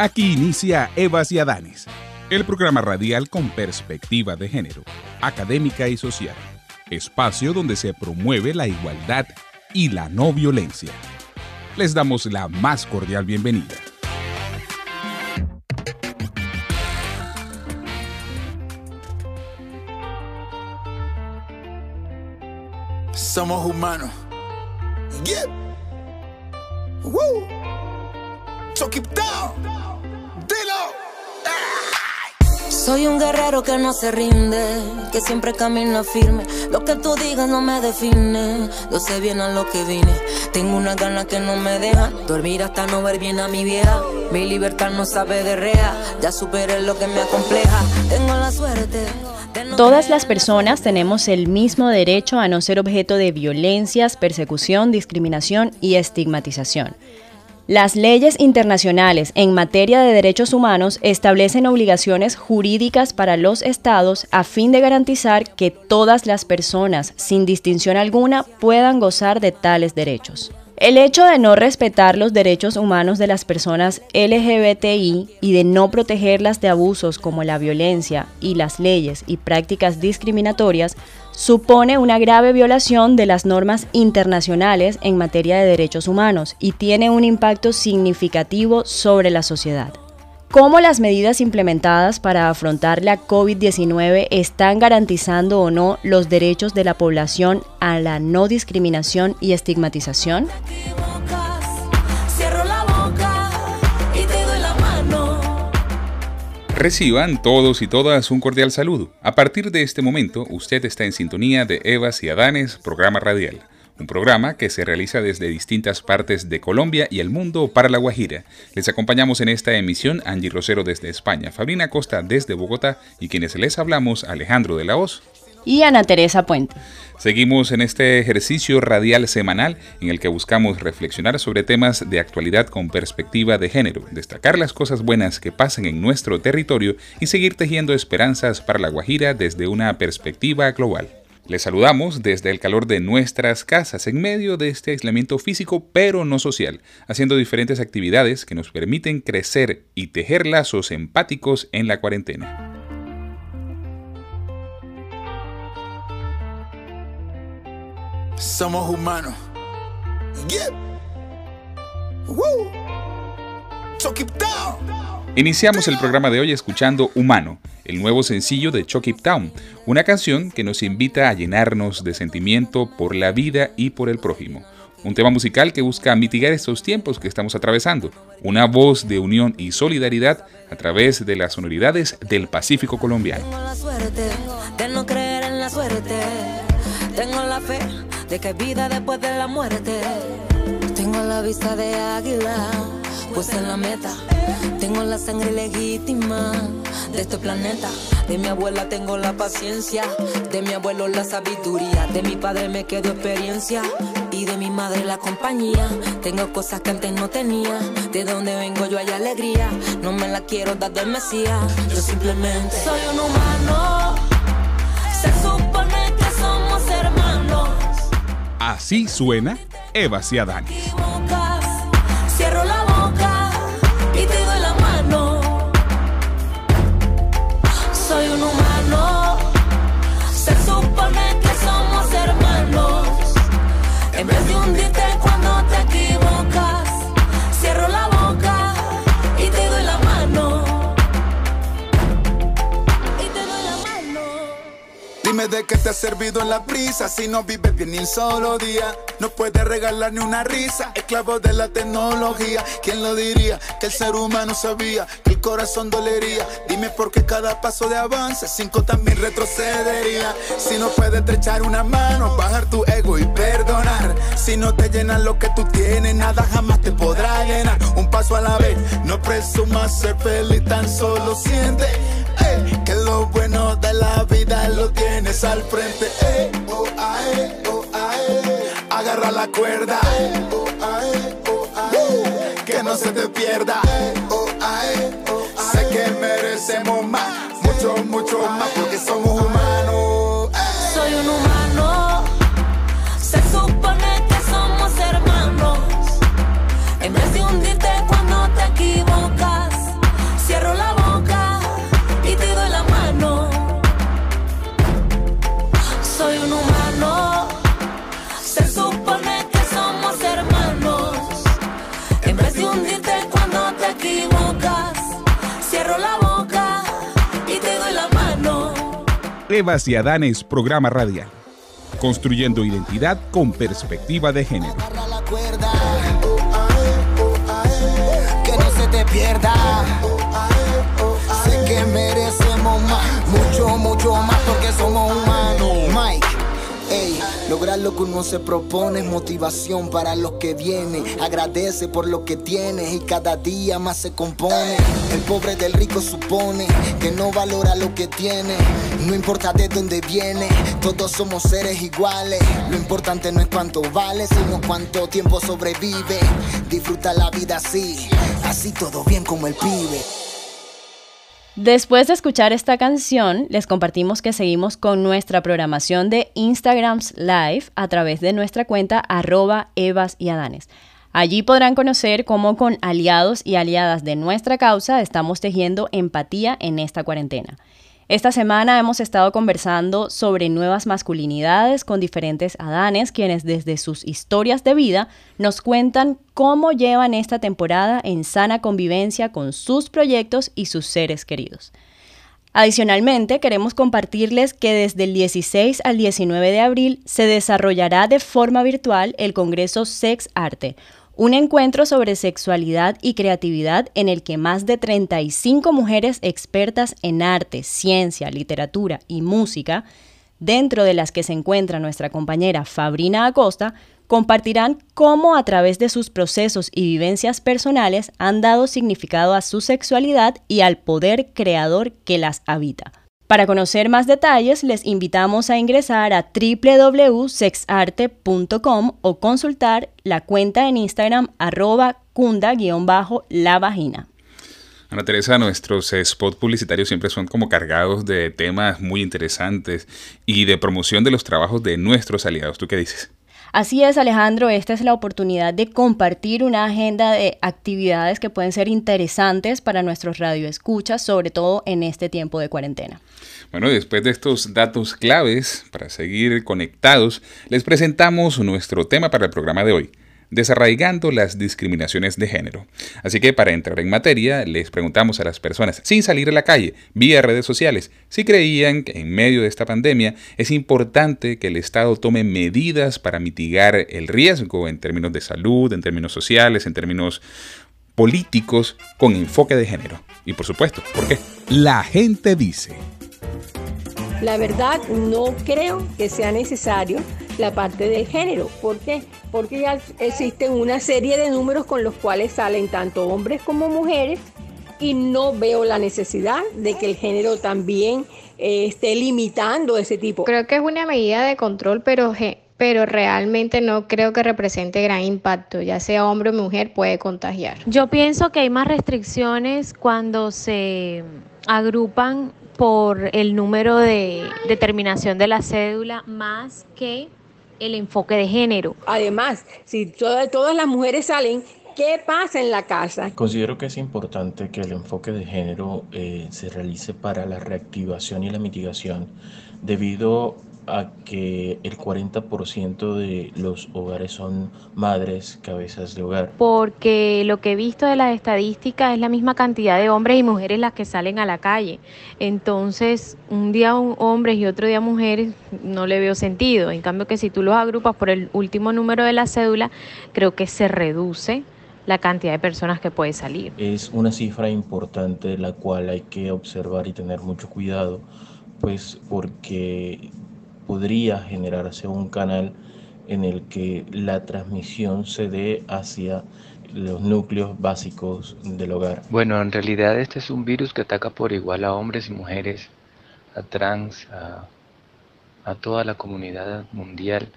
Aquí inicia Evas y Adanes, el programa radial con perspectiva de género, académica y social, espacio donde se promueve la igualdad y la no violencia. Les damos la más cordial bienvenida. Somos humanos. Yeah. Woo. So keep down. Dilo. Soy un guerrero que no se rinde, que siempre camina firme. Lo que tú digas no me define, yo sé bien a lo que vine. Tengo una gana que no me deja dormir hasta no ver bien a mi vieja. Mi libertad no sabe de rea, ya superé lo que me acompleja. Tengo la suerte. Todas las personas tenemos el mismo derecho a no ser objeto de violencias, persecución, discriminación y estigmatización. Las leyes internacionales en materia de derechos humanos establecen obligaciones jurídicas para los estados a fin de garantizar que todas las personas, sin distinción alguna, puedan gozar de tales derechos. El hecho de no respetar los derechos humanos de las personas LGBTI y de no protegerlas de abusos como la violencia y las leyes y prácticas discriminatorias supone una grave violación de las normas internacionales en materia de derechos humanos y tiene un impacto significativo sobre la sociedad cómo las medidas implementadas para afrontar la COVID-19 están garantizando o no los derechos de la población a la no discriminación y estigmatización. Reciban todos y todas un cordial saludo. A partir de este momento, usted está en sintonía de Evas y Adanes, programa radial un programa que se realiza desde distintas partes de Colombia y el mundo para La Guajira. Les acompañamos en esta emisión Angie Rosero desde España, Fabrina Costa desde Bogotá y quienes les hablamos Alejandro de la Hoz y Ana Teresa Puente. Seguimos en este ejercicio radial semanal en el que buscamos reflexionar sobre temas de actualidad con perspectiva de género, destacar las cosas buenas que pasan en nuestro territorio y seguir tejiendo esperanzas para La Guajira desde una perspectiva global. Les saludamos desde el calor de nuestras casas en medio de este aislamiento físico pero no social, haciendo diferentes actividades que nos permiten crecer y tejer lazos empáticos en la cuarentena. Somos humanos. Iniciamos el programa de hoy escuchando Humano, el nuevo sencillo de Chucky Town, una canción que nos invita a llenarnos de sentimiento por la vida y por el prójimo. Un tema musical que busca mitigar estos tiempos que estamos atravesando, una voz de unión y solidaridad a través de las sonoridades del Pacífico colombiano. Tengo la suerte de no creer en la suerte, tengo la fe de que vida después de la muerte, tengo la vista de águila, pues en la meta, tengo la sangre legítima de este planeta. De mi abuela tengo la paciencia, de mi abuelo la sabiduría, de mi padre me quedo experiencia y de mi madre la compañía. Tengo cosas que antes no tenía, de donde vengo yo hay alegría, no me la quiero dar del Mesías, yo simplemente soy un humano. Se supone. Así suena Eva Ciadani. Cierro la boca y te doy la mano. Soy un humano. Se supone que somos hermanos. En vez de hundirte cuando Dime de qué te ha servido en la prisa si no vives bien ni un solo día. No puedes regalar ni una risa, esclavo de la tecnología. ¿Quién lo diría? Que el ser humano sabía que el corazón dolería. Dime por qué cada paso de avance, cinco también retrocedería. Si no puedes estrechar una mano, bajar tu ego y perdonar. Si no te llenan lo que tú tienes, nada jamás te podrá llenar. Un paso a la vez. No presumas ser feliz, tan solo siente eh, que lo bueno de la vida lo tienes al frente. Eh, oh, ae, oh, ae. Agarra la cuerda, oh, ae, oh, ae. que no se te pierda. Oh, ae, oh, ae. Sé que merecemos más, mucho, mucho más, porque somos humanos. Evas y Adanes, programa radial. Construyendo identidad con perspectiva de género. Que no se te pierda. Sé que merecemos más, mucho, mucho más porque somos humanos. Mike. Lograr lo que uno se propone es motivación para los que vienen. Agradece por lo que tienes y cada día más se compone. El pobre del rico supone que no valora lo que tiene. No importa de dónde viene, todos somos seres iguales. Lo importante no es cuánto vale, sino cuánto tiempo sobrevive. Disfruta la vida así, así todo bien como el pibe. Después de escuchar esta canción, les compartimos que seguimos con nuestra programación de Instagrams Live a través de nuestra cuenta arroba Evas y Adanes. Allí podrán conocer cómo con aliados y aliadas de nuestra causa estamos tejiendo empatía en esta cuarentena. Esta semana hemos estado conversando sobre nuevas masculinidades con diferentes Adanes, quienes desde sus historias de vida nos cuentan cómo llevan esta temporada en sana convivencia con sus proyectos y sus seres queridos. Adicionalmente, queremos compartirles que desde el 16 al 19 de abril se desarrollará de forma virtual el Congreso Sex Arte, un encuentro sobre sexualidad y creatividad en el que más de 35 mujeres expertas en arte, ciencia, literatura y música, dentro de las que se encuentra nuestra compañera Fabrina Acosta, compartirán cómo a través de sus procesos y vivencias personales han dado significado a su sexualidad y al poder creador que las habita. Para conocer más detalles, les invitamos a ingresar a www.sexarte.com o consultar la cuenta en Instagram arroba cunda-la vagina. Ana Teresa, nuestros spots publicitarios siempre son como cargados de temas muy interesantes y de promoción de los trabajos de nuestros aliados. ¿Tú qué dices? Así es, Alejandro, esta es la oportunidad de compartir una agenda de actividades que pueden ser interesantes para nuestros radioescuchas, sobre todo en este tiempo de cuarentena. Bueno, después de estos datos claves para seguir conectados, les presentamos nuestro tema para el programa de hoy, desarraigando las discriminaciones de género. Así que para entrar en materia, les preguntamos a las personas, sin salir a la calle, vía redes sociales, si creían que en medio de esta pandemia es importante que el Estado tome medidas para mitigar el riesgo en términos de salud, en términos sociales, en términos políticos, con enfoque de género. Y por supuesto, ¿por qué? La gente dice. La verdad, no creo que sea necesario la parte del género. ¿Por qué? Porque ya existen una serie de números con los cuales salen tanto hombres como mujeres y no veo la necesidad de que el género también eh, esté limitando ese tipo. Creo que es una medida de control, pero, pero realmente no creo que represente gran impacto, ya sea hombre o mujer puede contagiar. Yo pienso que hay más restricciones cuando se agrupan por el número de determinación de la cédula más que el enfoque de género. Además, si todas, todas las mujeres salen, ¿qué pasa en la casa? Considero que es importante que el enfoque de género eh, se realice para la reactivación y la mitigación, debido a que el 40% de los hogares son madres, cabezas de hogar. Porque lo que he visto de las estadísticas es la misma cantidad de hombres y mujeres las que salen a la calle. Entonces, un día un- hombres y otro día mujeres no le veo sentido. En cambio que si tú los agrupas por el último número de la cédula, creo que se reduce la cantidad de personas que puede salir. Es una cifra importante la cual hay que observar y tener mucho cuidado, pues porque podría generarse un canal en el que la transmisión se dé hacia los núcleos básicos del hogar. Bueno, en realidad este es un virus que ataca por igual a hombres y mujeres, a trans, a, a toda la comunidad mundial,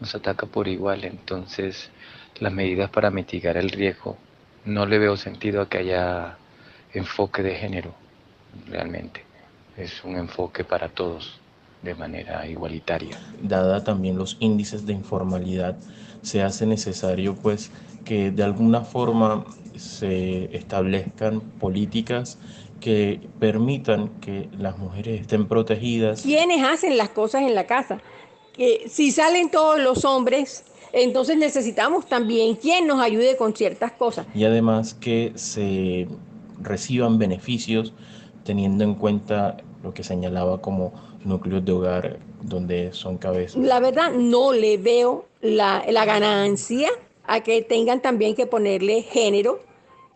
nos ataca por igual, entonces las medidas para mitigar el riesgo, no le veo sentido a que haya enfoque de género, realmente, es un enfoque para todos de manera igualitaria. Dada también los índices de informalidad, se hace necesario pues que de alguna forma se establezcan políticas que permitan que las mujeres estén protegidas. ¿Quiénes hacen las cosas en la casa? Que si salen todos los hombres, entonces necesitamos también quien nos ayude con ciertas cosas. Y además que se reciban beneficios teniendo en cuenta lo que señalaba como núcleos de hogar donde son cabezas. La verdad no le veo la, la ganancia a que tengan también que ponerle género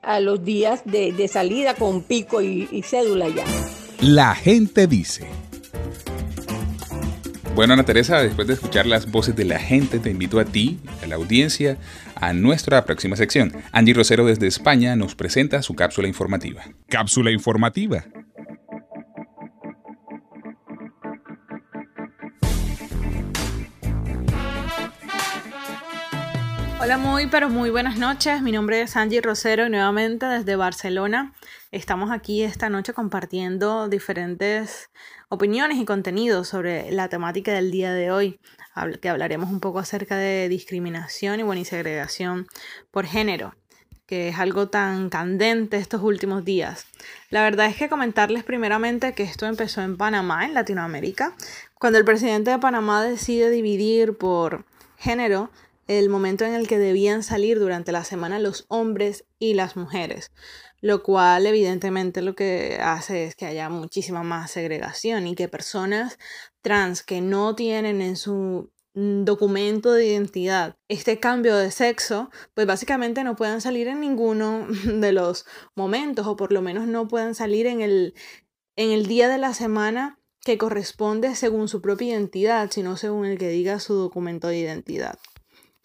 a los días de, de salida con pico y, y cédula ya. La gente dice. Bueno, Ana Teresa, después de escuchar las voces de la gente, te invito a ti, a la audiencia, a nuestra próxima sección. Angie Rosero desde España nos presenta su cápsula informativa. Cápsula informativa. Hola, muy pero muy buenas noches. Mi nombre es Angie Rosero y nuevamente desde Barcelona estamos aquí esta noche compartiendo diferentes opiniones y contenidos sobre la temática del día de hoy, que hablaremos un poco acerca de discriminación y, bueno, y segregación por género que es algo tan candente estos últimos días. La verdad es que comentarles primeramente que esto empezó en Panamá, en Latinoamérica, cuando el presidente de Panamá decide dividir por género el momento en el que debían salir durante la semana los hombres y las mujeres, lo cual evidentemente lo que hace es que haya muchísima más segregación y que personas trans que no tienen en su mm, documento de identidad este cambio de sexo, pues básicamente no puedan salir en ninguno de los momentos o por lo menos no puedan salir en el, en el día de la semana que corresponde según su propia identidad, sino según el que diga su documento de identidad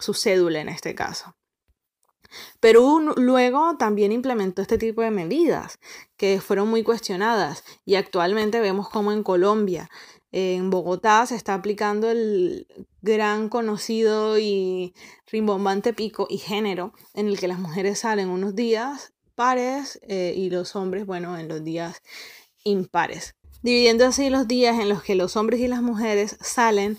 su cédula en este caso. Perú luego también implementó este tipo de medidas que fueron muy cuestionadas y actualmente vemos como en Colombia, en Bogotá se está aplicando el gran conocido y rimbombante pico y género en el que las mujeres salen unos días pares eh, y los hombres, bueno, en los días impares, dividiendo así los días en los que los hombres y las mujeres salen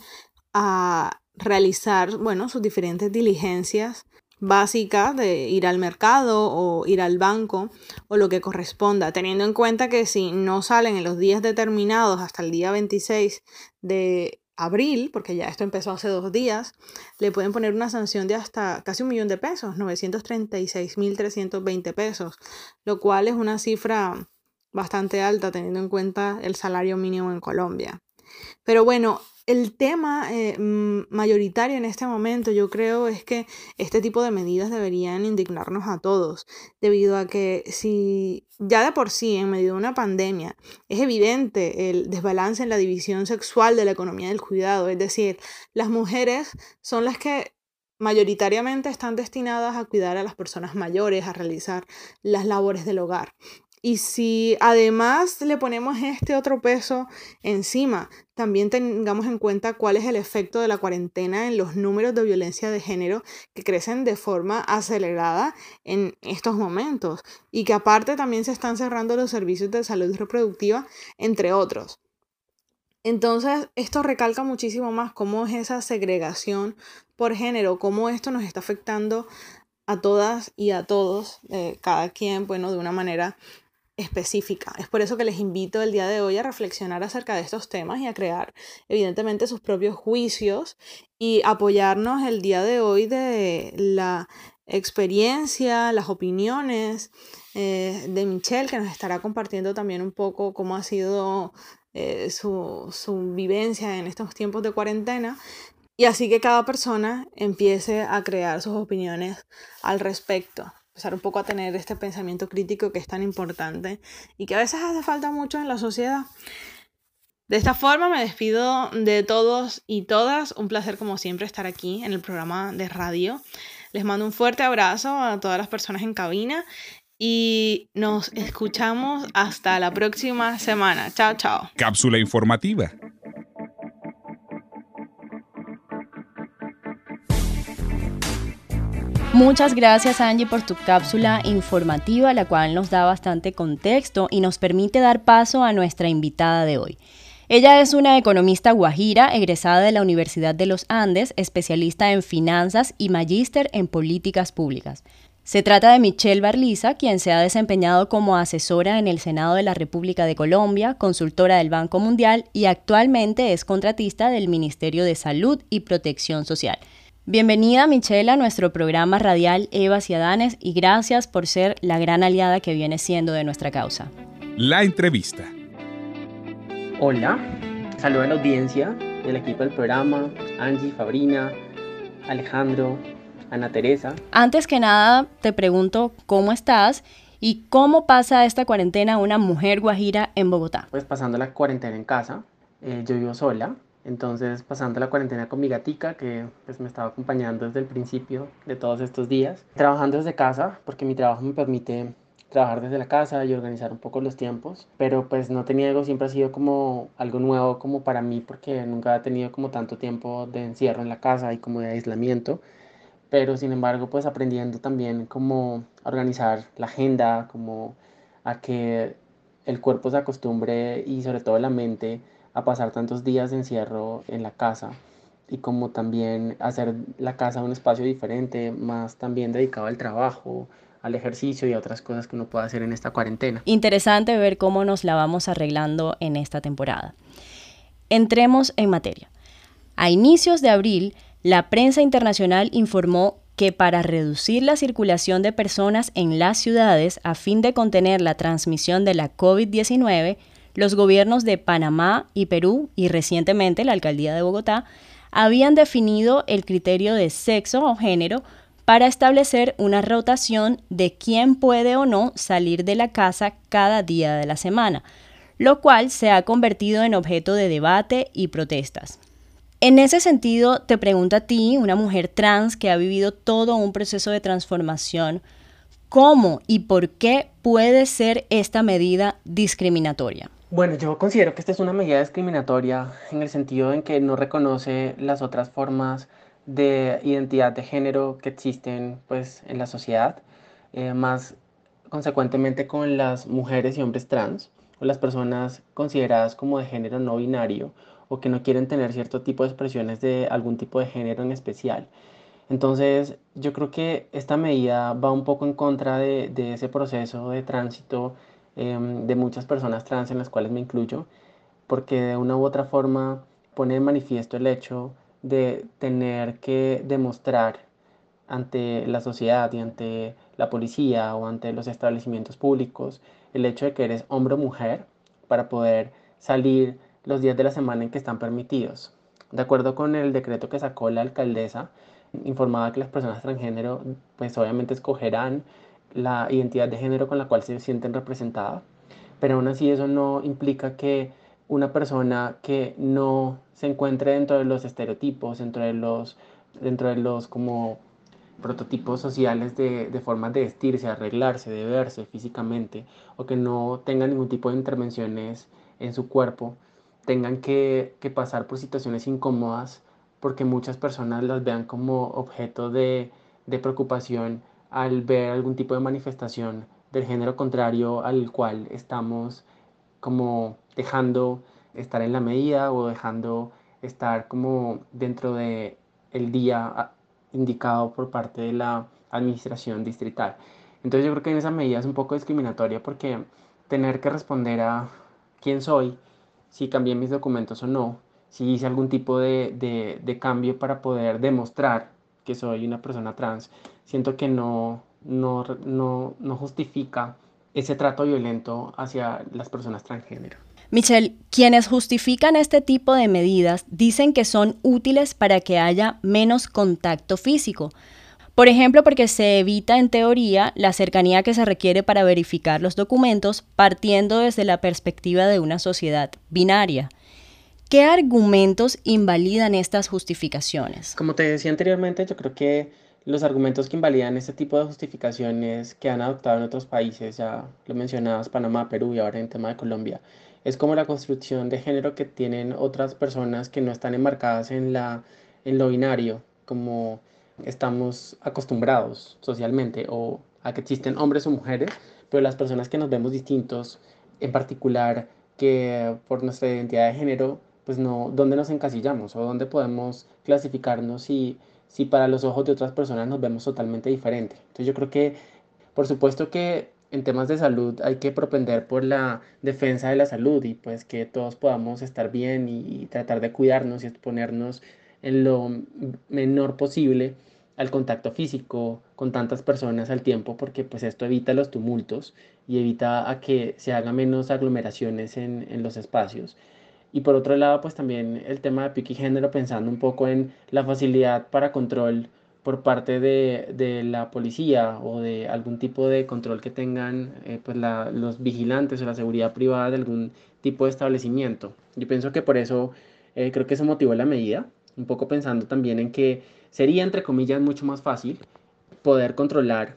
a realizar, bueno, sus diferentes diligencias básicas de ir al mercado o ir al banco o lo que corresponda, teniendo en cuenta que si no salen en los días determinados hasta el día 26 de abril, porque ya esto empezó hace dos días, le pueden poner una sanción de hasta casi un millón de pesos, 936.320 pesos, lo cual es una cifra bastante alta teniendo en cuenta el salario mínimo en Colombia. Pero bueno, el tema eh, mayoritario en este momento yo creo es que este tipo de medidas deberían indignarnos a todos, debido a que si ya de por sí en medio de una pandemia es evidente el desbalance en la división sexual de la economía del cuidado, es decir, las mujeres son las que mayoritariamente están destinadas a cuidar a las personas mayores, a realizar las labores del hogar. Y si además le ponemos este otro peso encima, también tengamos en cuenta cuál es el efecto de la cuarentena en los números de violencia de género que crecen de forma acelerada en estos momentos y que aparte también se están cerrando los servicios de salud reproductiva, entre otros. Entonces, esto recalca muchísimo más cómo es esa segregación por género, cómo esto nos está afectando a todas y a todos, eh, cada quien, bueno, de una manera específica. Es por eso que les invito el día de hoy a reflexionar acerca de estos temas y a crear evidentemente sus propios juicios y apoyarnos el día de hoy de la experiencia, las opiniones eh, de Michelle, que nos estará compartiendo también un poco cómo ha sido eh, su, su vivencia en estos tiempos de cuarentena. Y así que cada persona empiece a crear sus opiniones al respecto empezar un poco a tener este pensamiento crítico que es tan importante y que a veces hace falta mucho en la sociedad. De esta forma me despido de todos y todas. Un placer como siempre estar aquí en el programa de radio Les mando un fuerte abrazo a todas las personas en cabina y nos escuchamos hasta la próxima semana. Chao, chao. Cápsula informativa. Muchas gracias Angie por tu cápsula informativa, la cual nos da bastante contexto y nos permite dar paso a nuestra invitada de hoy. Ella es una economista guajira, egresada de la Universidad de los Andes, especialista en finanzas y magíster en políticas públicas. Se trata de Michelle Barliza, quien se ha desempeñado como asesora en el Senado de la República de Colombia, consultora del Banco Mundial y actualmente es contratista del Ministerio de Salud y Protección Social. Bienvenida Michelle a nuestro programa radial Evas y Adanes y gracias por ser la gran aliada que viene siendo de nuestra causa. La entrevista. Hola, saludo a la audiencia del equipo del programa, Angie, Fabrina, Alejandro, Ana Teresa. Antes que nada, te pregunto cómo estás y cómo pasa esta cuarentena una mujer guajira en Bogotá. Pues pasando la cuarentena en casa, eh, yo vivo sola, entonces, pasando la cuarentena con mi gatica, que pues, me estaba acompañando desde el principio de todos estos días, trabajando desde casa, porque mi trabajo me permite trabajar desde la casa y organizar un poco los tiempos, pero pues no tenía algo, siempre ha sido como algo nuevo como para mí, porque nunca he tenido como tanto tiempo de encierro en la casa y como de aislamiento, pero sin embargo pues aprendiendo también como organizar la agenda, como a que el cuerpo se acostumbre y sobre todo la mente a pasar tantos días de encierro en la casa y como también hacer la casa un espacio diferente, más también dedicado al trabajo, al ejercicio y a otras cosas que uno puede hacer en esta cuarentena. Interesante ver cómo nos la vamos arreglando en esta temporada. Entremos en materia. A inicios de abril, la prensa internacional informó que para reducir la circulación de personas en las ciudades a fin de contener la transmisión de la COVID-19, los gobiernos de Panamá y Perú y recientemente la alcaldía de Bogotá habían definido el criterio de sexo o género para establecer una rotación de quién puede o no salir de la casa cada día de la semana, lo cual se ha convertido en objeto de debate y protestas. En ese sentido, te pregunto a ti, una mujer trans que ha vivido todo un proceso de transformación, ¿cómo y por qué puede ser esta medida discriminatoria? Bueno, yo considero que esta es una medida discriminatoria en el sentido en que no reconoce las otras formas de identidad de género que existen pues, en la sociedad, eh, más consecuentemente con las mujeres y hombres trans o las personas consideradas como de género no binario o que no quieren tener cierto tipo de expresiones de algún tipo de género en especial. Entonces, yo creo que esta medida va un poco en contra de, de ese proceso de tránsito Em, de muchas personas trans en las cuales me incluyo, porque de una u otra forma pone en manifiesto el hecho de tener que demostrar ante la sociedad y ante la policía o ante los establecimientos públicos el hecho de que eres hombre o mujer para poder salir los días de la semana en que están permitidos. De acuerdo con el decreto que sacó la alcaldesa, informaba que las personas transgénero pues obviamente escogerán la identidad de género con la cual se sienten representadas, pero aún así eso no implica que una persona que no se encuentre dentro de los estereotipos, dentro de los, dentro de los como prototipos sociales de, de formas de vestirse, arreglarse, de verse físicamente, o que no tenga ningún tipo de intervenciones en su cuerpo, tengan que, pasar por situaciones incómodas porque muchas personas las vean como objeto de preocupación al ver algún tipo de manifestación del género contrario al cual estamos como dejando estar en la medida o dejando estar como dentro de el día ah, indicado por parte de la administración distrital. Entonces yo creo que en esa medida es un poco discriminatoria porque tener que responder a quién soy, si cambié mis documentos o no, si hice algún tipo de, de, de cambio para poder demostrar que soy una persona trans, siento que no, no, no, no justifica ese trato violento hacia las personas transgénero. Michelle, quienes justifican este tipo de medidas dicen que son útiles para que haya menos contacto físico. Por ejemplo, porque se evita en teoría la cercanía que se requiere para verificar los documentos partiendo desde la perspectiva de una sociedad binaria. ¿Qué argumentos invalidan estas justificaciones? Como te decía anteriormente, yo creo que los argumentos que invalidan este tipo de justificaciones que han adoptado en otros países, ya lo mencionabas, Panamá, Perú y ahora en tema de Colombia, es como la construcción de género que tienen otras personas que no están enmarcadas en, la, en lo binario, como estamos acostumbrados socialmente, o a que existen hombres o mujeres, pero las personas que nos vemos distintos, en particular que por nuestra identidad de género, pues no, ¿dónde nos encasillamos o dónde podemos clasificarnos si, si para los ojos de otras personas nos vemos totalmente diferente? Entonces yo creo que, por supuesto que en temas de salud hay que propender por la defensa de la salud y pues que todos podamos estar bien y, tratar de cuidarnos y exponernos en lo menor posible al contacto físico con tantas personas al tiempo porque pues esto evita los tumultos y evita a que se haga menos aglomeraciones en, en los espacios. Y por otro lado pues también el tema de pique y género pensando un poco en la facilidad para control por parte de, de, la policía o de algún tipo de control que tengan eh, pues los vigilantes o la seguridad privada de algún tipo de establecimiento. Yo pienso que por eso eh, creo que eso motivó la medida, un poco pensando también en que sería, entre comillas, mucho más fácil poder controlar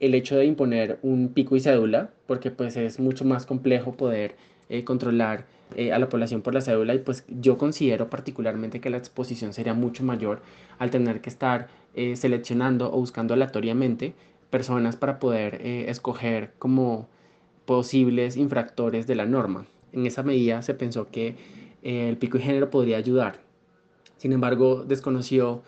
el hecho de imponer un pico y cédula, porque pues es mucho más complejo poder eh, controlar eh, a la población por la cédula y pues yo considero particularmente que la exposición sería mucho mayor al tener que estar eh, seleccionando o buscando aleatoriamente personas para poder escoger como posibles infractores de la norma. En esa medida se pensó que el pico y género podría ayudar. Sin embargo, desconoció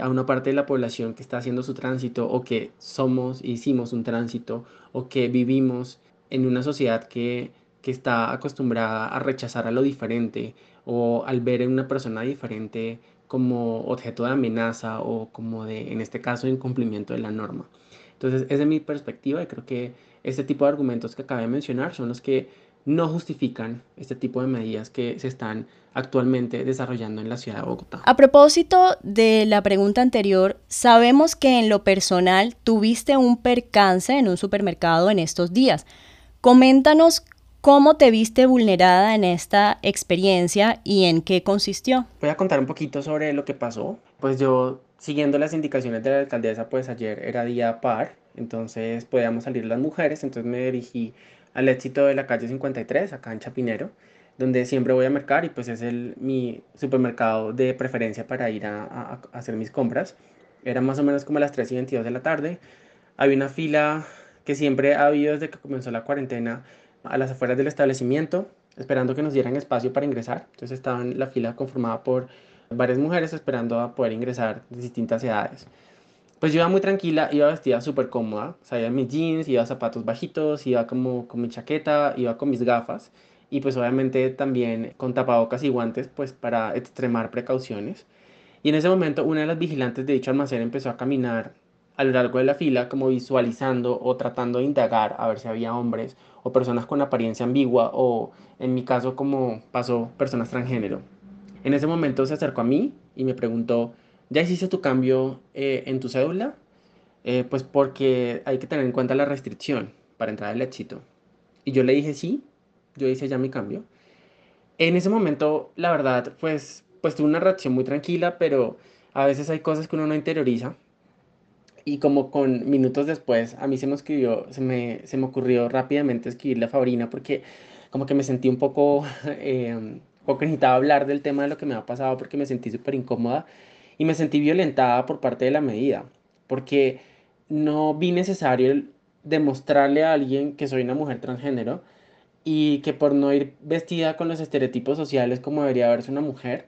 a una parte de la población que está haciendo su tránsito o que somos, hicimos un tránsito o que vivimos en una sociedad que que está acostumbrada a rechazar a lo diferente o al ver en una persona diferente como objeto de amenaza o como de, en este caso, incumplimiento de la norma. Entonces, es de mi perspectiva y creo que este tipo de argumentos que acabé de mencionar son los que no justifican este tipo de medidas que se están actualmente desarrollando en la ciudad de Bogotá. A propósito de la pregunta anterior, sabemos que en lo personal tuviste un percance en un supermercado en estos días. Coméntanos ¿Cómo te viste vulnerada en esta experiencia y en qué consistió? Voy a contar un poquito sobre lo que pasó. Pues yo, siguiendo las indicaciones de la alcaldesa, pues ayer era día par, entonces podíamos salir las mujeres, entonces me dirigí al éxito de la calle 53, acá en Chapinero, donde siempre voy a mercar y pues es el, mi supermercado de preferencia para ir a, a hacer mis compras. Era más o menos como las 3 y 22 de la tarde. Había una fila que siempre ha habido desde que comenzó la cuarentena a las afueras del establecimiento, esperando que nos dieran espacio para ingresar. Entonces estaba en la fila conformada por varias mujeres esperando a poder ingresar de distintas edades. Pues yo iba muy tranquila, iba vestida súper cómoda, o sea, mis jeans, iba zapatos bajitos, iba como con mi chaqueta, iba con mis gafas y pues obviamente también con tapabocas y guantes pues para extremar precauciones. Y en ese momento una de las vigilantes de dicho almacén empezó a caminar a lo largo de la fila como visualizando o tratando de indagar a ver si había hombres o personas con apariencia ambigua o en mi caso como pasó personas transgénero. En ese momento se acercó a mí y me preguntó, ¿ya hiciste tu cambio eh, en tu cédula? Eh, pues porque hay que tener en cuenta la restricción para entrar al éxito. Y yo le dije, sí, yo hice ya mi cambio. En ese momento, la verdad, pues, pues tuve una reacción muy tranquila, pero a veces hay cosas que uno no interioriza y como con minutos después a mí se me ocurrió rápidamente escribirle a Fabrina porque como que me sentí un poco, eh, necesitaba hablar del tema de lo que me ha pasado porque me sentí súper incómoda y me sentí violentada por parte de la medida porque no vi necesario demostrarle a alguien que soy una mujer transgénero y que por no ir vestida con los estereotipos sociales como debería verse una mujer,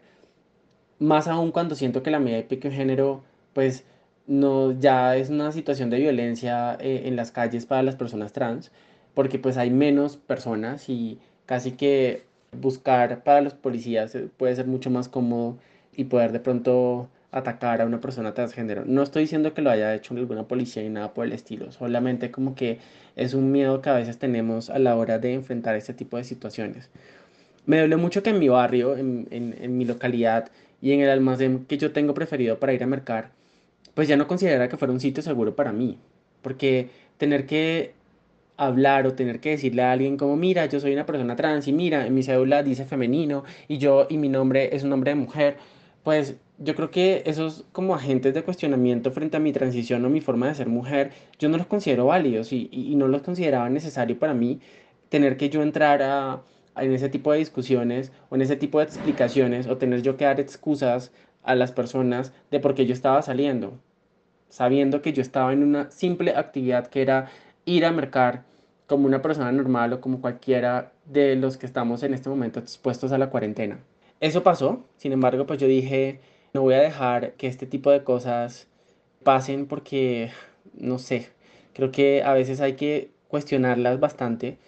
más aún cuando siento que la medida de pico de género pues no, ya es una situación de violencia eh, en las calles para las personas trans, porque pues hay menos personas y casi que buscar para los policías eh, puede ser mucho más cómodo y poder de pronto atacar a una persona transgénero. No estoy diciendo que lo haya hecho alguna policía ni nada por el estilo, solamente como que es un miedo que a veces tenemos a la hora de enfrentar este tipo de situaciones. Me duele mucho que en mi barrio, en, en, en mi localidad y en el almacén que yo tengo preferido para ir a mercar, pues ya no considera que fuera un sitio seguro para mí, porque tener que hablar o tener que decirle a alguien como, mira, yo soy una persona trans y mira, en mi cédula dice femenino y yo y mi nombre es un nombre de mujer, pues yo creo que esos como agentes de cuestionamiento frente a mi transición o mi forma de ser mujer, yo no los considero válidos y, y, no los consideraba necesario para mí tener que yo entrar a, en ese tipo de discusiones o en ese tipo de explicaciones o tener yo que dar excusas a las personas de por qué yo estaba saliendo, sabiendo que yo estaba en una simple actividad que era ir a mercar como una persona normal o como cualquiera de los que estamos en este momento expuestos a la cuarentena. Eso pasó, sin embargo, pues yo dije, no voy a dejar que este tipo de cosas pasen porque, no sé, creo que a veces hay que cuestionarlas bastante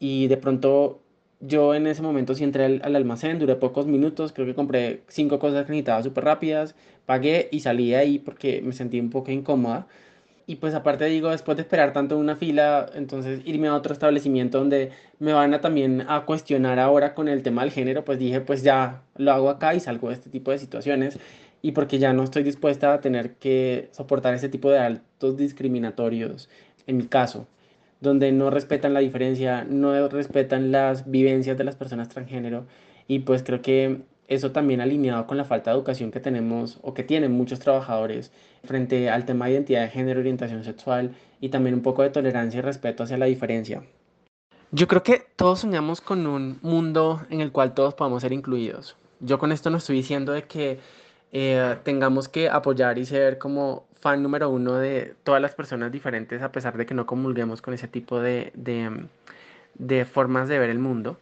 y de pronto yo en ese momento sí entré al, almacén, duré pocos minutos, creo que compré cinco cosas que necesitaba súper rápidas, pagué y salí de ahí porque me sentí un poco incómoda. Y pues aparte digo, después de esperar tanto una fila, entonces irme a otro establecimiento donde me van a también a cuestionar ahora con el tema del género, pues dije, pues ya lo hago acá y salgo de este tipo de situaciones. Y porque ya no estoy dispuesta a tener que soportar ese tipo de altos discriminatorios, en mi caso, donde no respetan la diferencia, no respetan las vivencias de las personas transgénero. Y pues creo que eso también alineado con la falta de educación que tenemos o que tienen muchos trabajadores frente al tema de identidad de género, orientación sexual y también un poco de tolerancia y respeto hacia la diferencia. Yo creo que todos soñamos con un mundo en el cual todos podamos ser incluidos. Yo con esto no estoy diciendo de que eh, tengamos que apoyar y ser como fan número uno de todas las personas diferentes a pesar de que no comulguemos con ese tipo de, de, de formas de ver el mundo.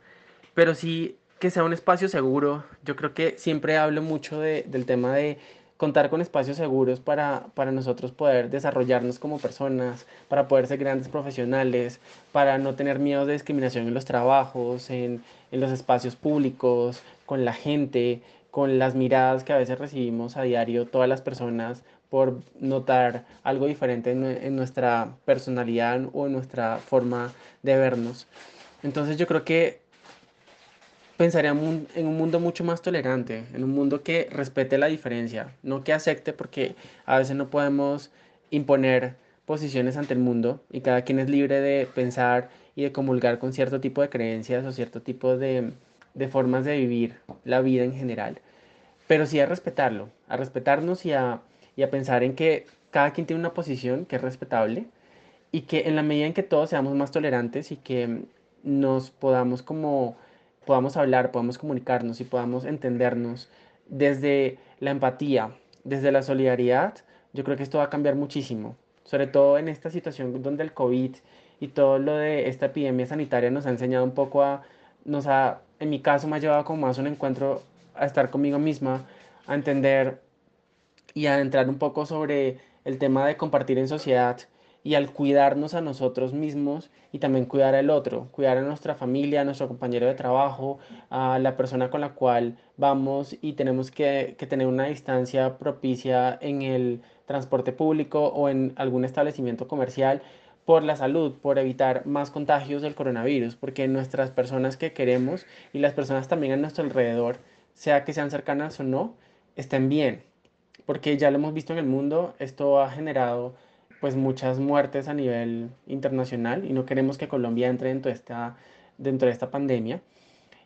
Pero sí que sea un espacio seguro. Yo creo que siempre hablo mucho de, del tema de contar con espacios seguros para, para nosotros poder desarrollarnos como personas, para poder ser grandes profesionales, para no tener miedo de discriminación en los trabajos, en, en los espacios públicos, con la gente, con las miradas que a veces recibimos a diario todas las personas por notar algo diferente en, en nuestra personalidad o en nuestra forma de vernos. Entonces yo creo que pensaría en un mundo mucho más tolerante, en un mundo que respete la diferencia, no que acepte porque a veces no podemos imponer posiciones ante el mundo y cada quien es libre de pensar y de comulgar con cierto tipo de creencias o cierto tipo de, formas de vivir la vida en general, pero sí a respetarlo, a respetarnos y a, y a pensar en que cada quien tiene una posición que es respetable y que en la medida en que todos seamos más tolerantes y que nos podamos como podamos hablar, podamos comunicarnos y podamos entendernos desde la empatía, desde la solidaridad, yo creo que esto va a cambiar muchísimo, sobre todo en esta situación donde el COVID y todo lo de esta epidemia sanitaria nos ha enseñado un poco a, nos ha, en mi caso me ha llevado como más un encuentro a estar conmigo misma, a entender y a entrar un poco sobre el tema de compartir en sociedad y al cuidarnos a nosotros mismos y también cuidar al otro, cuidar a nuestra familia, a nuestro compañero de trabajo, a la persona con la cual vamos y tenemos que, tener una distancia propicia en el transporte público o en algún establecimiento comercial por la salud, por evitar más contagios del coronavirus, porque nuestras personas que queremos y las personas también a nuestro alrededor, sea que sean cercanas o no, estén bien, porque ya lo hemos visto en el mundo, esto ha generado pues muchas muertes a nivel internacional y no queremos que Colombia entre dentro de esta, dentro de esta pandemia.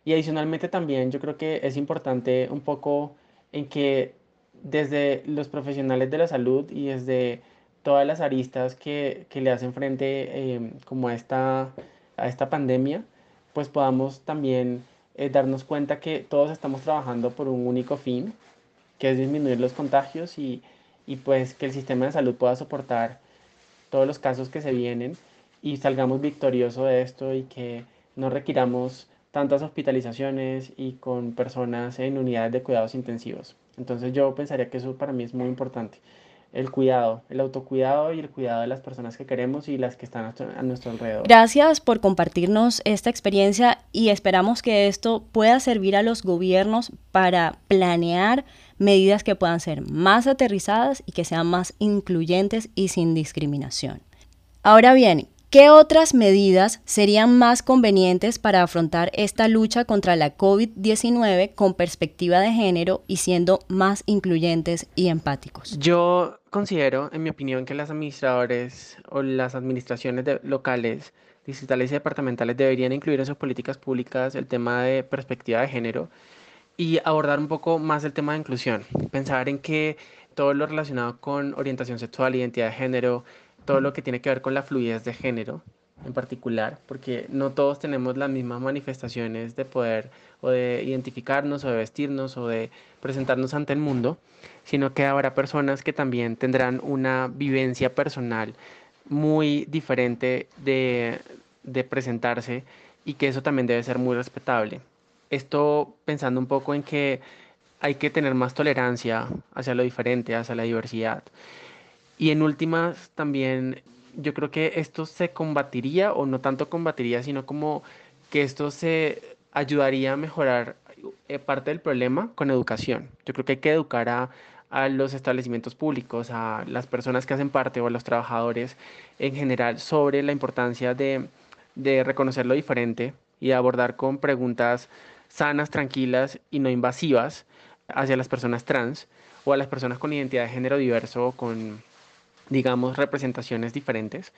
Y adicionalmente también yo creo que es importante un poco en que desde los profesionales de la salud y desde todas las aristas que, que le hacen frente em, como a esta, a esta pandemia, pues podamos también eh, darnos cuenta que todos estamos trabajando por un único fin, que es disminuir los contagios y, y pues que el sistema de salud pueda soportar todos los casos que se vienen y salgamos victoriosos de esto y que no requiramos tantas hospitalizaciones y con personas en unidades de cuidados intensivos. Entonces yo pensaría que eso para mí es muy importante. El cuidado, el autocuidado y el cuidado de las personas que queremos y las que están a nuestro alrededor. Gracias por compartirnos esta experiencia y esperamos que esto pueda servir a los gobiernos para planear medidas que puedan ser más aterrizadas y que sean más incluyentes y sin discriminación. Ahora bien, ¿qué otras medidas serían más convenientes para afrontar esta lucha contra la COVID-19 con perspectiva de género y siendo más incluyentes y empáticos? Yo considero, en mi opinión, que las administradores o las administraciones locales, distritales y departamentales deberían incluir en sus políticas públicas el tema de perspectiva de género y abordar un poco más el tema de inclusión. Pensar en que todo lo relacionado con orientación sexual, identidad de género, todo lo que tiene que ver con la fluidez de género en particular, porque no todos tenemos las mismas manifestaciones de poder o de identificarnos o de vestirnos o de presentarnos ante el mundo, sino que habrá personas que también tendrán una vivencia personal muy diferente de, presentarse y que eso también debe ser muy respetable. Esto pensando un poco en que hay que tener más tolerancia hacia lo diferente, hacia la diversidad. Y en últimas también yo creo que esto se combatiría o no tanto combatiría, sino como que esto se ayudaría a mejorar eh, parte del problema con educación. Yo creo que hay que educar a, a los establecimientos públicos, a las personas que hacen parte o a los trabajadores en general sobre la importancia de, de reconocer lo diferente y abordar con preguntas sanas, tranquilas y no invasivas hacia las personas trans o a las personas con identidad de género diverso o con, digamos, representaciones diferentes,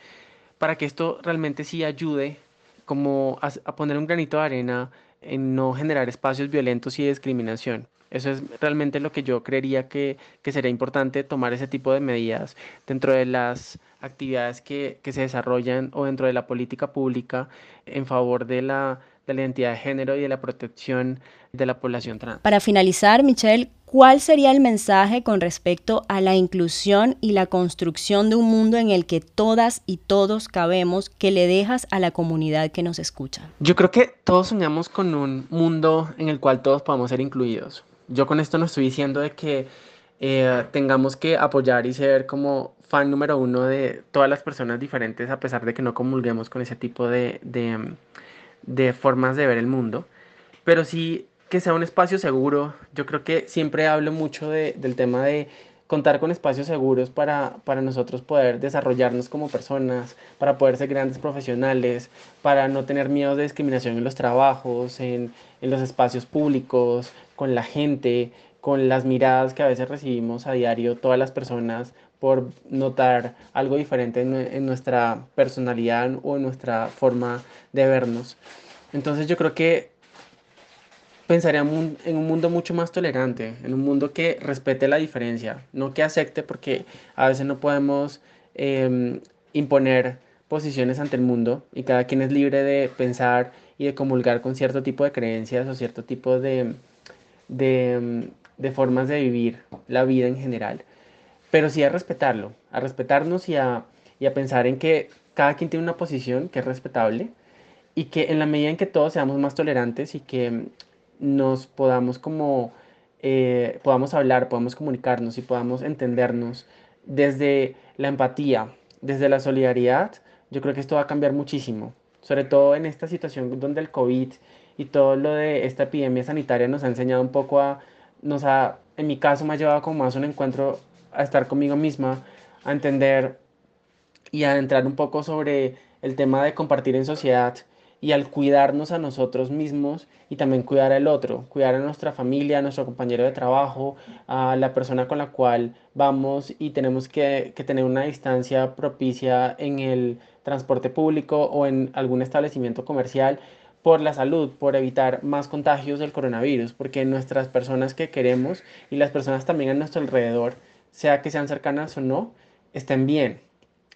para que esto realmente sí ayude como a, poner un granito de arena en no generar espacios violentos y discriminación. Eso es realmente lo que yo creería que, que sería importante tomar ese tipo de medidas dentro de las actividades que, que se desarrollan o dentro de la política pública en favor de la de la identidad de género y de la protección de la población trans. Para finalizar, Michelle, ¿cuál sería el mensaje con respecto a la inclusión y la construcción de un mundo en el que todas y todos cabemos que le dejas a la comunidad que nos escucha? Yo creo que todos soñamos con un mundo en el cual todos podamos ser incluidos. Yo con esto no estoy diciendo de que eh, tengamos que apoyar y ser como fan número uno de todas las personas diferentes a pesar de que no comulguemos con ese tipo de, de de formas de ver el mundo, pero sí que sea un espacio seguro. Yo creo que siempre hablo mucho del tema de contar con espacios seguros para, para, nosotros poder desarrollarnos como personas, para poder ser grandes profesionales, para no tener miedo de discriminación en los trabajos, en, en los espacios públicos, con la gente, con las miradas que a veces recibimos a diario todas las personas por notar algo diferente en, nuestra personalidad o en nuestra forma de vernos. Entonces yo creo que pensaría en un mundo mucho más tolerante, en un mundo que respete la diferencia, no que acepte porque a veces no podemos em, imponer posiciones ante el mundo y cada quien es libre de pensar y de comulgar con cierto tipo de creencias o cierto tipo de, de, de formas de vivir la vida en general pero sí a respetarlo, a respetarnos y a, pensar en que cada quien tiene una posición que es respetable y que en la medida en que todos seamos más tolerantes y que nos podamos como, eh, podamos hablar, podamos comunicarnos y podamos entendernos desde la empatía, desde la solidaridad, yo creo que esto va a cambiar muchísimo, sobre todo en esta situación donde el COVID y todo lo de esta epidemia sanitaria nos ha enseñado un poco a, nos ha, en mi caso me ha llevado como más un encuentro a estar conmigo misma, a entender y a entrar un poco sobre el tema de compartir en sociedad y al cuidarnos a nosotros mismos y también cuidar al otro, cuidar a nuestra familia, a nuestro compañero de trabajo, a la persona con la cual vamos y tenemos que, que tener una distancia propicia en el transporte público o en algún establecimiento comercial por la salud, por evitar más contagios del coronavirus, porque nuestras personas que queremos y las personas también a nuestro alrededor sea que sean cercanas o no, estén bien.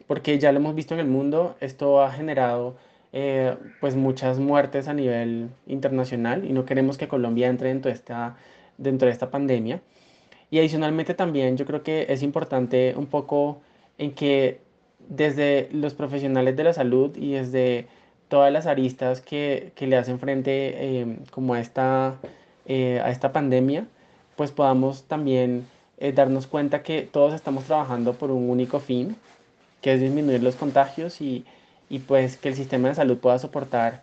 Porque ya lo hemos visto en el mundo, esto ha generado eh, pues muchas muertes a nivel internacional y no queremos que Colombia entre dentro de, esta, dentro de esta pandemia. Y adicionalmente también yo creo que es importante un poco en que desde los profesionales de la salud y desde todas las aristas que, que le hacen frente eh, como a esta, eh, a esta pandemia, pues podamos también eh, darnos cuenta que todos estamos trabajando por un único fin, que es disminuir los contagios y, y pues que el sistema de salud pueda soportar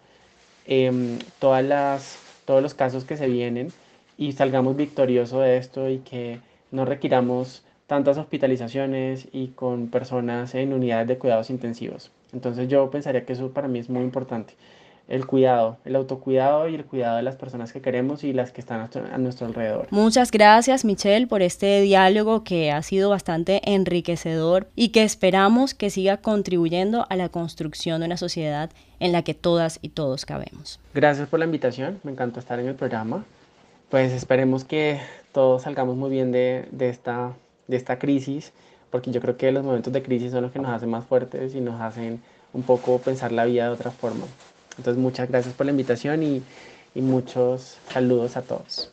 em, todas las, todos los casos que se vienen y salgamos victoriosos de esto y que no requiramos tantas hospitalizaciones y con personas en unidades de cuidados intensivos. Entonces yo pensaría que eso para mí es muy importante el cuidado, el autocuidado y el cuidado de las personas que queremos y las que están a nuestro alrededor. Muchas gracias Michelle por este diálogo que ha sido bastante enriquecedor y que esperamos que siga contribuyendo a la construcción de una sociedad en la que todas y todos cabemos. Gracias por la invitación, me encantó estar en el programa. pues esperemos que todos salgamos muy bien de, de, esta, de esta crisis, porque yo creo que los momentos de crisis son los que nos hacen más fuertes y nos hacen un poco pensar la vida de otra forma. Entonces muchas gracias por la invitación y, y muchos saludos a todos.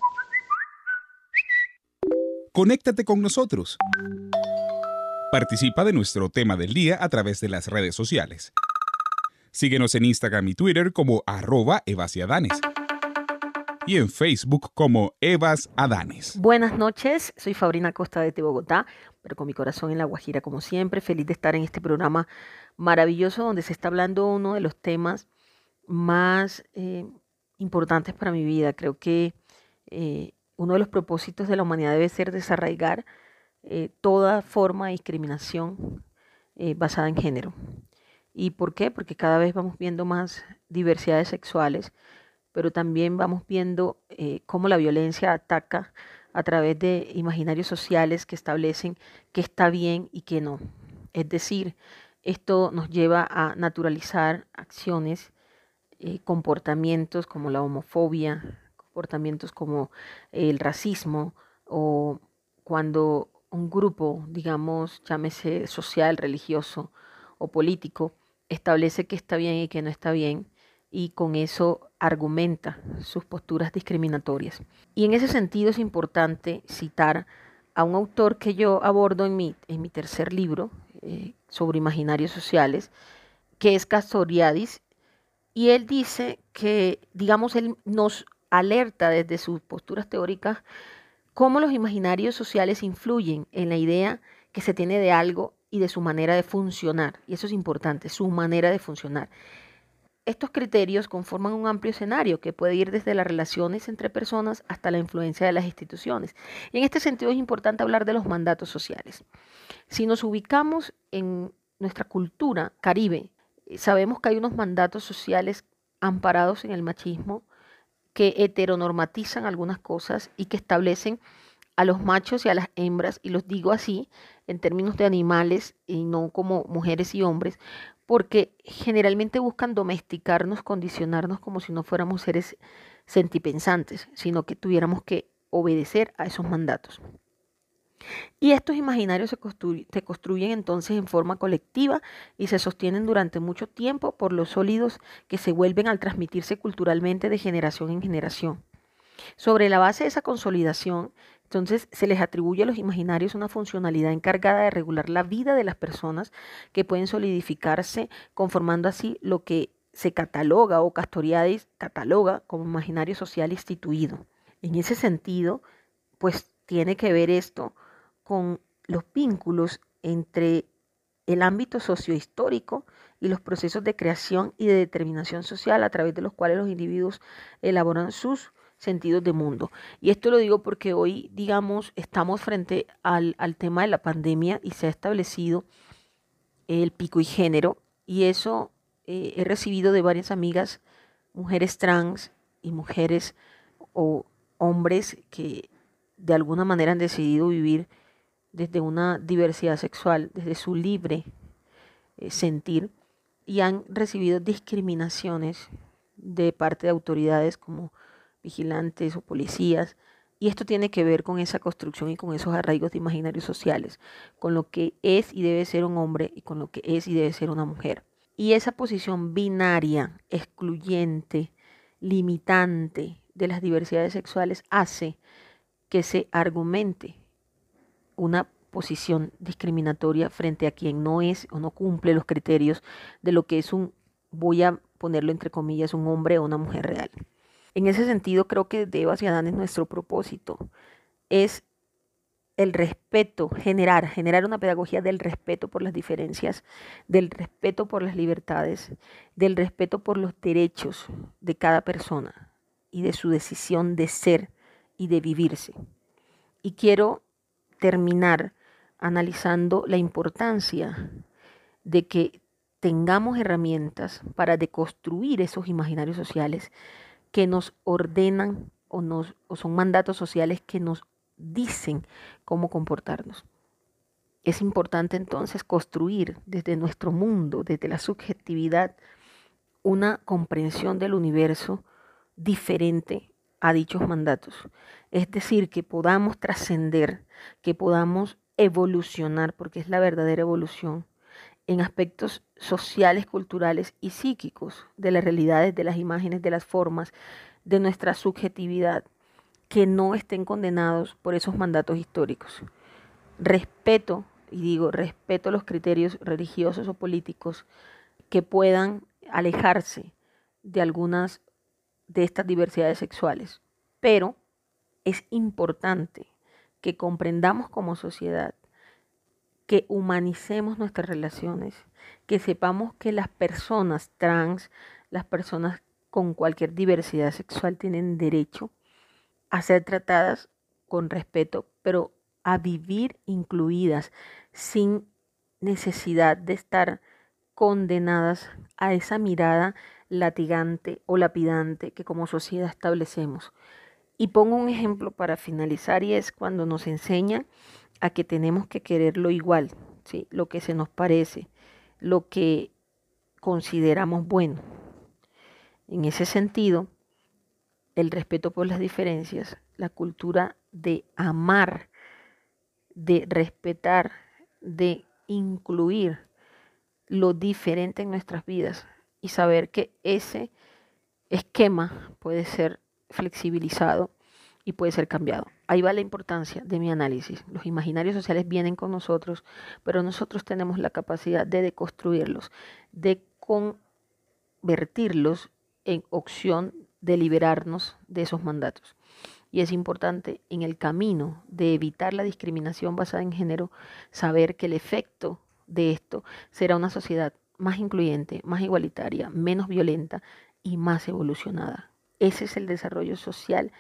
Conéctate con nosotros. Participa de nuestro tema del día a través de las redes sociales. Síguenos en Instagram y Twitter como arroba evasiadanes y en Facebook como Evas Adanes. Buenas noches, soy Fabrina Costa de Bogotá, pero con mi corazón en la Guajira como siempre, feliz de estar en este programa maravilloso donde se está hablando uno de los temas más eh, importantes para mi vida. Creo que eh, uno de los propósitos de la humanidad debe ser desarraigar eh, toda forma de discriminación basada en género. ¿Y por qué? Porque cada vez vamos viendo más diversidades sexuales, pero también vamos viendo eh, cómo la violencia ataca a través de imaginarios sociales que establecen qué está bien y qué no. Es decir, esto nos lleva a naturalizar acciones, eh, comportamientos como la homofobia, comportamientos como el racismo o cuando un grupo, digamos, llámese social, religioso o político, establece que está bien y que no está bien, y con eso argumenta sus posturas discriminatorias. Y en ese sentido es importante citar a un autor que yo abordo en mi, en mi tercer libro eh, sobre imaginarios sociales, que es Castoriadis, y él dice que, digamos, él nos alerta desde sus posturas teóricas cómo los imaginarios sociales influyen en la idea que se tiene de algo y de su manera de funcionar. Y eso es importante, su manera de funcionar. Estos criterios conforman un amplio escenario que puede ir desde las relaciones entre personas hasta la influencia de las instituciones. Y en este sentido es importante hablar de los mandatos sociales. Si nos ubicamos en nuestra cultura caribe, sabemos que hay unos mandatos sociales amparados en el machismo que heteronormatizan algunas cosas y que establecen a los machos y a las hembras, y los digo así en términos de animales y no como mujeres y hombres, porque generalmente buscan domesticarnos, condicionarnos como si no fuéramos seres sentipensantes, sino que tuviéramos que obedecer a esos mandatos. Y estos imaginarios se, se, construyen entonces en forma colectiva y se sostienen durante mucho tiempo por los sólidos que se vuelven al transmitirse culturalmente de generación en generación. Sobre la base de esa consolidación entonces se les atribuye a los imaginarios una funcionalidad encargada de regular la vida de las personas que pueden solidificarse conformando así lo que se cataloga o Castoriadis cataloga como imaginario social instituido. En ese sentido, pues tiene que ver esto con los vínculos entre el ámbito sociohistórico y los procesos de creación y de determinación social a través de los cuales los individuos elaboran sus sentidos de mundo. Y esto lo digo porque hoy, digamos, estamos frente al, tema de la pandemia y se ha establecido el pico y género. Y eso eh, he recibido de varias amigas, mujeres trans y mujeres o hombres que de alguna manera han decidido vivir desde una diversidad sexual, desde su libre eh, sentir, y han recibido discriminaciones de parte de autoridades como vigilantes o policías. Y esto tiene que ver con esa construcción y con esos arraigos de imaginarios sociales, con lo que es y debe ser un hombre y con lo que es y debe ser una mujer. Y esa posición binaria, excluyente, limitante de las diversidades sexuales hace que se argumente una posición discriminatoria frente a quien no es o no cumple los criterios de lo que es un, voy a ponerlo entre comillas, un hombre o una mujer real. En ese sentido, creo que de Eva hacia Adán es nuestro propósito. Es el respeto, generar, generar una pedagogía del respeto por las diferencias, del respeto por las libertades, del respeto por los derechos de cada persona y de su decisión de ser y de vivirse. Y quiero terminar analizando la importancia de que tengamos herramientas para deconstruir esos imaginarios sociales que nos ordenan o, son mandatos sociales que nos dicen cómo comportarnos. Es importante entonces construir desde nuestro mundo, desde la subjetividad, una comprensión del universo diferente a dichos mandatos. Es decir, que podamos trascender, que podamos evolucionar, porque es la verdadera evolución, en aspectos sociales, culturales y psíquicos de las realidades, de las imágenes, de las formas, de nuestra subjetividad, que no estén condenados por esos mandatos históricos. Respeto, y digo, respeto los criterios religiosos o políticos que puedan alejarse de algunas de estas diversidades sexuales, pero es importante que comprendamos como sociedad, que humanicemos nuestras relaciones, que sepamos que las personas trans, las personas con cualquier diversidad sexual tienen derecho a ser tratadas con respeto, pero a vivir incluidas sin necesidad de estar condenadas a esa mirada latigante o lapidante que como sociedad establecemos. Y pongo un ejemplo para finalizar y es cuando nos enseñan a que tenemos que querer lo igual, ¿sí? lo que se nos parece, lo que consideramos bueno. En ese sentido, el respeto por las diferencias, la cultura de amar, de respetar, de incluir lo diferente en nuestras vidas y saber que ese esquema puede ser flexibilizado y puede ser cambiado. Ahí va la importancia de mi análisis. Los imaginarios sociales vienen con nosotros, pero nosotros tenemos la capacidad de deconstruirlos, de convertirlos en opción de liberarnos de esos mandatos. Y es importante en el camino de evitar la discriminación basada en género, saber que el efecto de esto será una sociedad más incluyente, más igualitaria, menos violenta y más evolucionada. Ese es el desarrollo social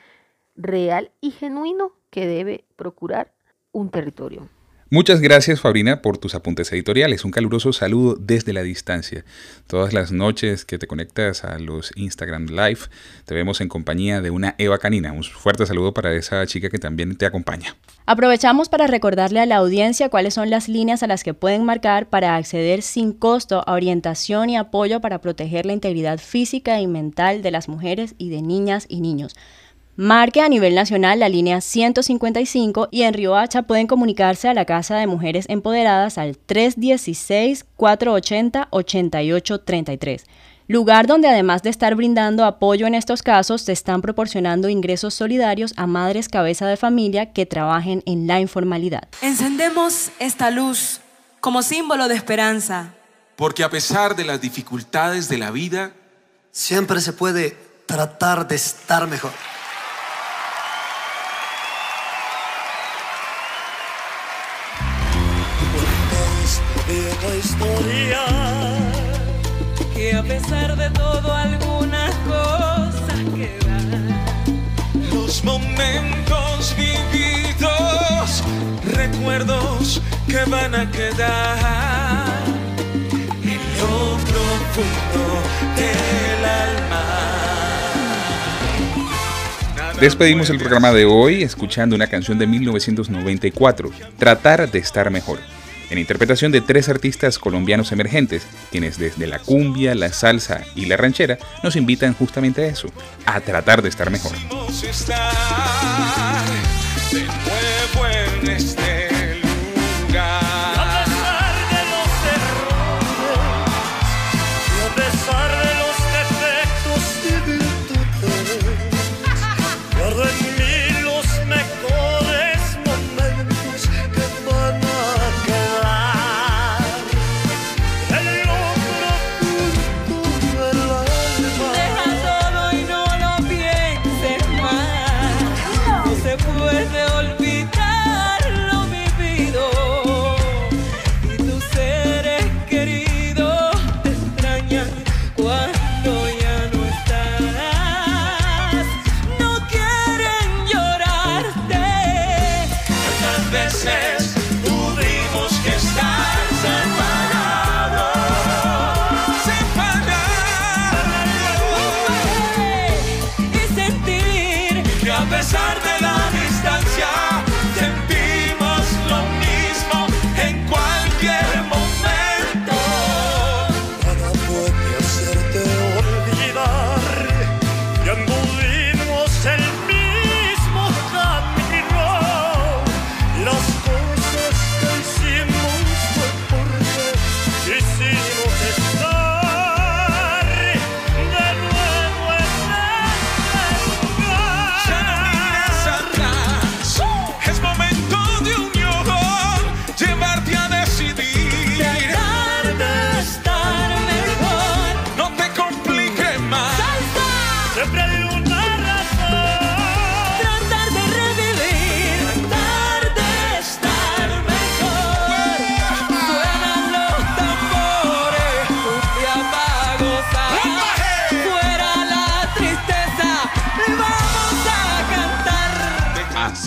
real y genuino que debe procurar un territorio. Muchas gracias Fabrina por tus apuntes editoriales. Un caluroso saludo desde la distancia. Todas las noches que te conectas a los Instagram Live, te vemos en compañía de una Eva Canina. Un fuerte saludo para esa chica que también te acompaña. Aprovechamos para recordarle a la audiencia cuáles son las líneas a las que pueden marcar para acceder sin costo a orientación y apoyo para proteger la integridad física y mental de las mujeres y de niñas y niños. Marque a nivel nacional la línea 155 y en Riohacha pueden comunicarse a la Casa de Mujeres Empoderadas al 316-480-8833 lugar donde además de estar brindando apoyo en estos casos, se están proporcionando ingresos solidarios a madres cabeza de familia que trabajen en la informalidad. Encendemos esta luz como símbolo de esperanza. Porque a pesar de las dificultades de la vida, siempre se puede tratar de estar mejor. Historia que a pesar de todo algunas cosas quedan. Los momentos vividos, recuerdos que van a quedar en lo profundo del alma. Despedimos el programa de hoy escuchando una canción de 1994, Tratar de estar mejor en interpretación de tres artistas colombianos emergentes, quienes desde la cumbia, la salsa y la ranchera nos invitan justamente a eso, a tratar de estar mejor.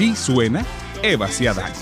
Así suena Eva Ciadanes.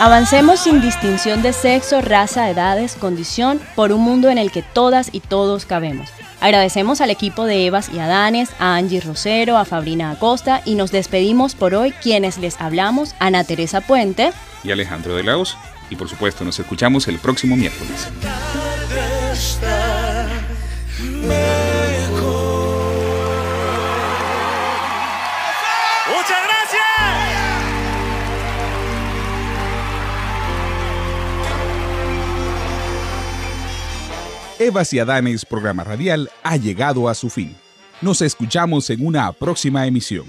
Avancemos sin distinción de sexo, raza, edades, condición, por un mundo en el que todas y todos cabemos. Agradecemos al equipo de Evas y Adanes, a Angie Rosero, a Fabrina Acosta y nos despedimos por hoy quienes les hablamos, Ana Teresa Puente. Y Alejandro de Laos. Y por supuesto, nos escuchamos el próximo miércoles. Evas y Adanes, programa radial, ha llegado a su fin. Nos escuchamos en una próxima emisión.